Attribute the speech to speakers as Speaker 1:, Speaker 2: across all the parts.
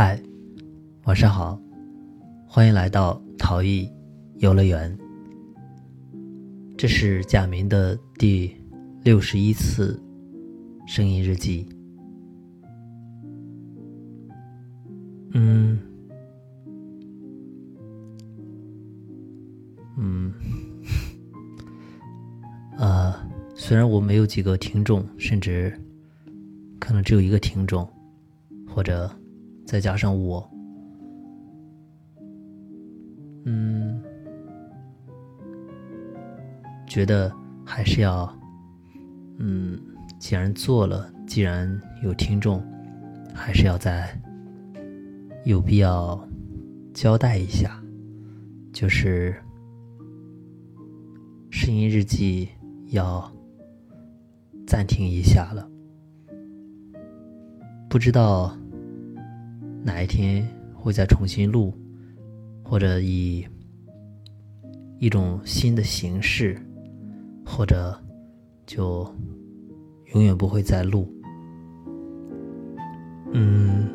Speaker 1: 嗨，晚上好，欢迎来到陶艺游乐园。这是贾明的第六十一次声音日记。嗯，嗯，呃，虽然我没有几个听众，甚至可能只有一个听众，或者。再加上我，嗯，觉得还是要，嗯，既然做了，既然有听众，还是要再有必要交代一下，就是声音日记要暂停一下了，不知道。哪一天会再重新录，或者以一种新的形式，或者就永远不会再录。嗯，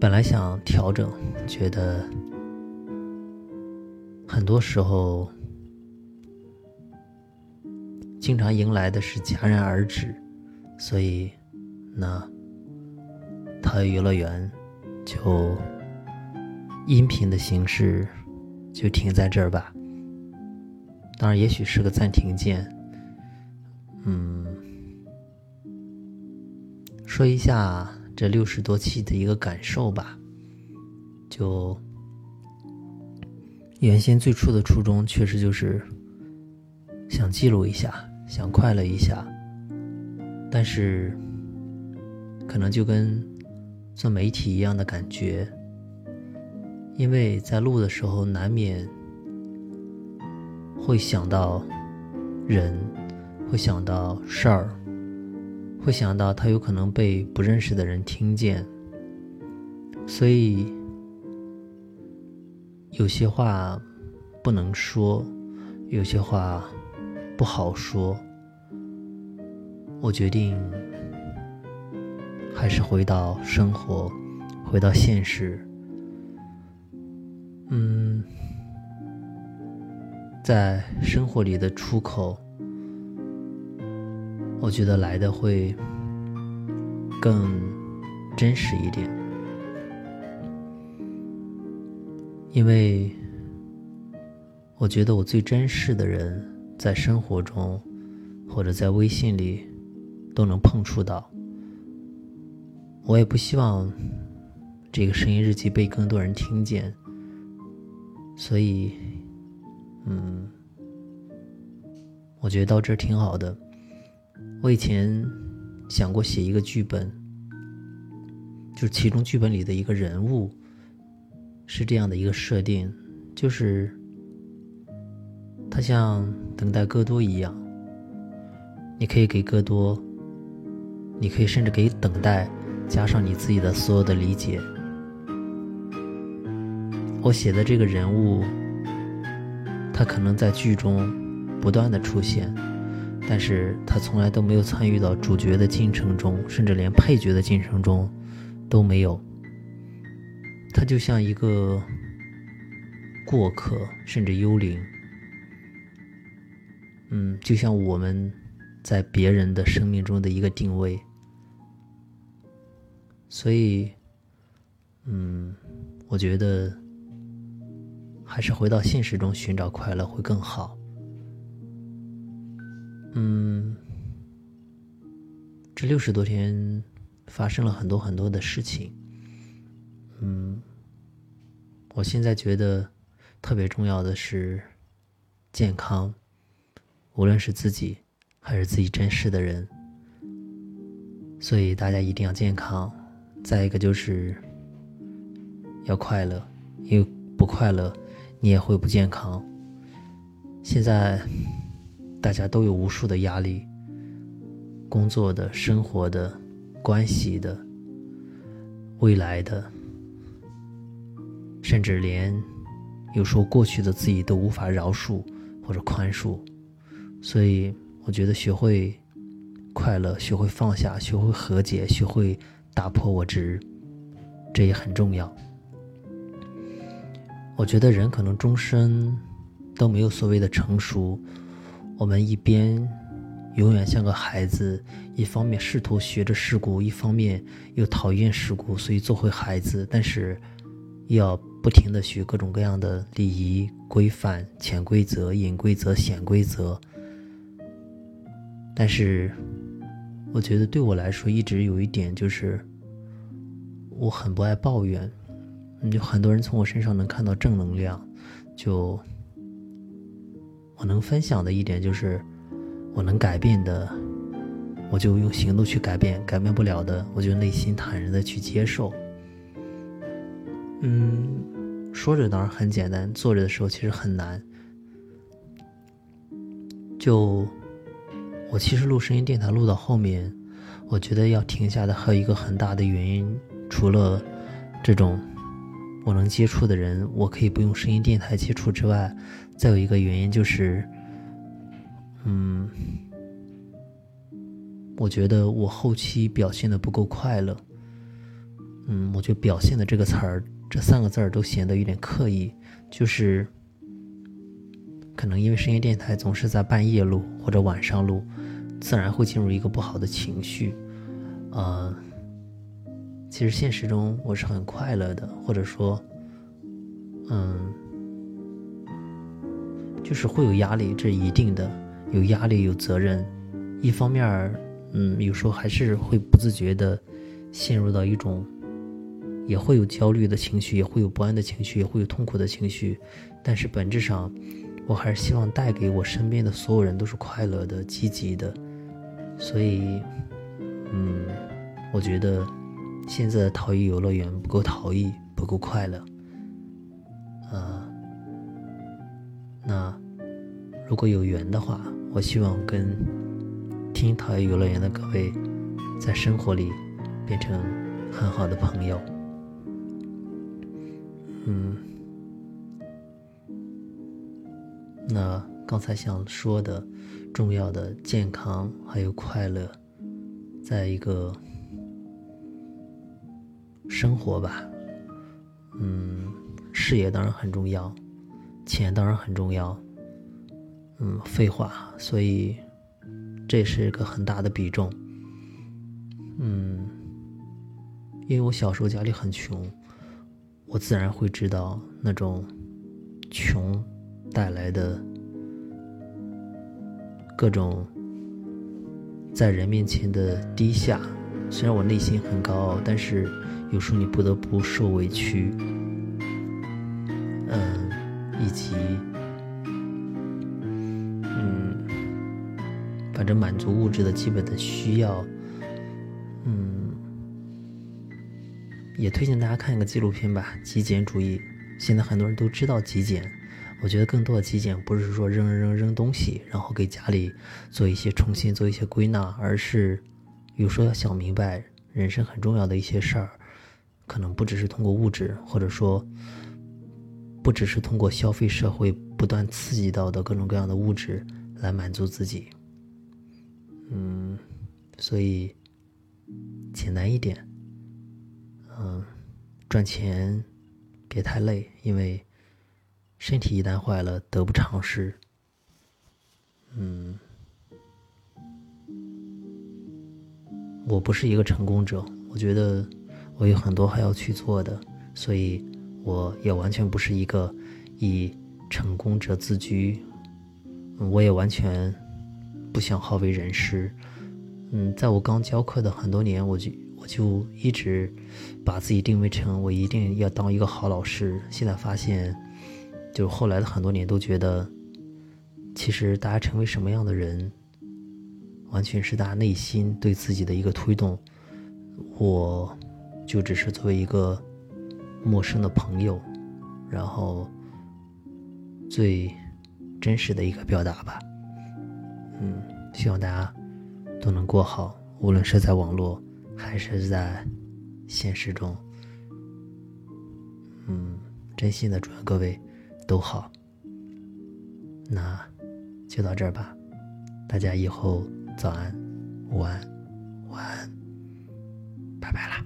Speaker 1: 本来想调整，觉得很多时候经常迎来的是戛然而止，所以。那，它游乐园就音频的形式就停在这儿吧。当然，也许是个暂停键。嗯，说一下这六十多期的一个感受吧。就原先最初的初衷，确实就是想记录一下，想快乐一下，但是。可能就跟做媒体一样的感觉，因为在录的时候难免会想到人，会想到事儿，会想到他有可能被不认识的人听见，所以有些话不能说，有些话不好说，我决定。还是回到生活，回到现实。嗯，在生活里的出口，我觉得来的会更真实一点，因为我觉得我最真实的人，在生活中或者在微信里都能碰触到。我也不希望这个声音日记被更多人听见，所以，嗯，我觉得到这儿挺好的。我以前想过写一个剧本，就是其中剧本里的一个人物是这样的一个设定，就是他像等待戈多一样，你可以给戈多，你可以甚至给等待。加上你自己的所有的理解，我写的这个人物，他可能在剧中不断的出现，但是他从来都没有参与到主角的进程中，甚至连配角的进程中都没有。他就像一个过客，甚至幽灵。嗯，就像我们在别人的生命中的一个定位。所以，嗯，我觉得还是回到现实中寻找快乐会更好。嗯，这六十多天发生了很多很多的事情。嗯，我现在觉得特别重要的是健康，无论是自己还是自己真实的人。所以大家一定要健康。再一个就是要快乐，因为不快乐，你也会不健康。现在大家都有无数的压力，工作的、生活的、关系的、未来的，甚至连有时候过去的自己都无法饶恕或者宽恕。所以，我觉得学会快乐，学会放下，学会和解，学会打破我执，这也很重要。我觉得人可能终身都没有所谓的成熟，我们一边永远像个孩子，一方面试图学着世故，一方面又讨厌世故，所以做回孩子，但是要不停的学各种各样的礼仪规范、潜规则、隐规则、显规则。但是，我觉得对我来说，一直有一点就是，我很不爱抱怨。就很多人从我身上能看到正能量，就我能分享的一点就是，我能改变的，我就用行动去改变；改变不了的，我就内心坦然的去接受。嗯，说着当然很简单，做着的时候其实很难。就我其实录声音电台录到后面，我觉得要停下的还有一个很大的原因，除了这种。我能接触的人，我可以不用声音电台接触之外，再有一个原因就是，嗯，我觉得我后期表现的不够快乐。嗯，我觉得“表现”的这个词儿，这三个字儿都显得有点刻意，就是可能因为声音电台总是在半夜录或者晚上录，自然会进入一个不好的情绪，呃。其实现实中我是很快乐的，或者说，嗯，就是会有压力，这一定的，有压力有责任。一方面，嗯，有时候还是会不自觉的陷入到一种，也会有焦虑的情绪，也会有不安的情绪，也会有痛苦的情绪。但是本质上，我还是希望带给我身边的所有人都是快乐的、积极的。所以，嗯，我觉得。现在的陶艺游乐园不够陶艺，不够快乐。呃，那如果有缘的话，我希望跟听陶艺游乐园的各位，在生活里变成很好的朋友。嗯，那刚才想说的，重要的健康还有快乐，在一个。生活吧，嗯，事业当然很重要，钱当然很重要，嗯，废话，所以这是一个很大的比重，嗯，因为我小时候家里很穷，我自然会知道那种穷带来的各种在人面前的低下，虽然我内心很高傲，但是。有时候你不得不受委屈，嗯，以及，嗯，反正满足物质的基本的需要，嗯，也推荐大家看一个纪录片吧，《极简主义》。现在很多人都知道极简，我觉得更多的极简不是说扔扔扔东西，然后给家里做一些重新做一些归纳，而是有时候要想明白人生很重要的一些事儿。可能不只是通过物质，或者说，不只是通过消费社会不断刺激到的各种各样的物质来满足自己。嗯，所以简单一点，嗯，赚钱别太累，因为身体一旦坏了得不偿失。嗯，我不是一个成功者，我觉得。我有很多还要去做的，所以我也完全不是一个以成功者自居。我也完全不想好为人师。嗯，在我刚教课的很多年，我就我就一直把自己定位成我一定要当一个好老师。现在发现，就后来的很多年都觉得，其实大家成为什么样的人，完全是大家内心对自己的一个推动。我。就只是作为一个陌生的朋友，然后最真实的一个表达吧。嗯，希望大家都能过好，无论是在网络还是在现实中。嗯，真心的祝愿各位都好。那就到这儿吧，大家以后早安。午安，晚安，拜拜啦。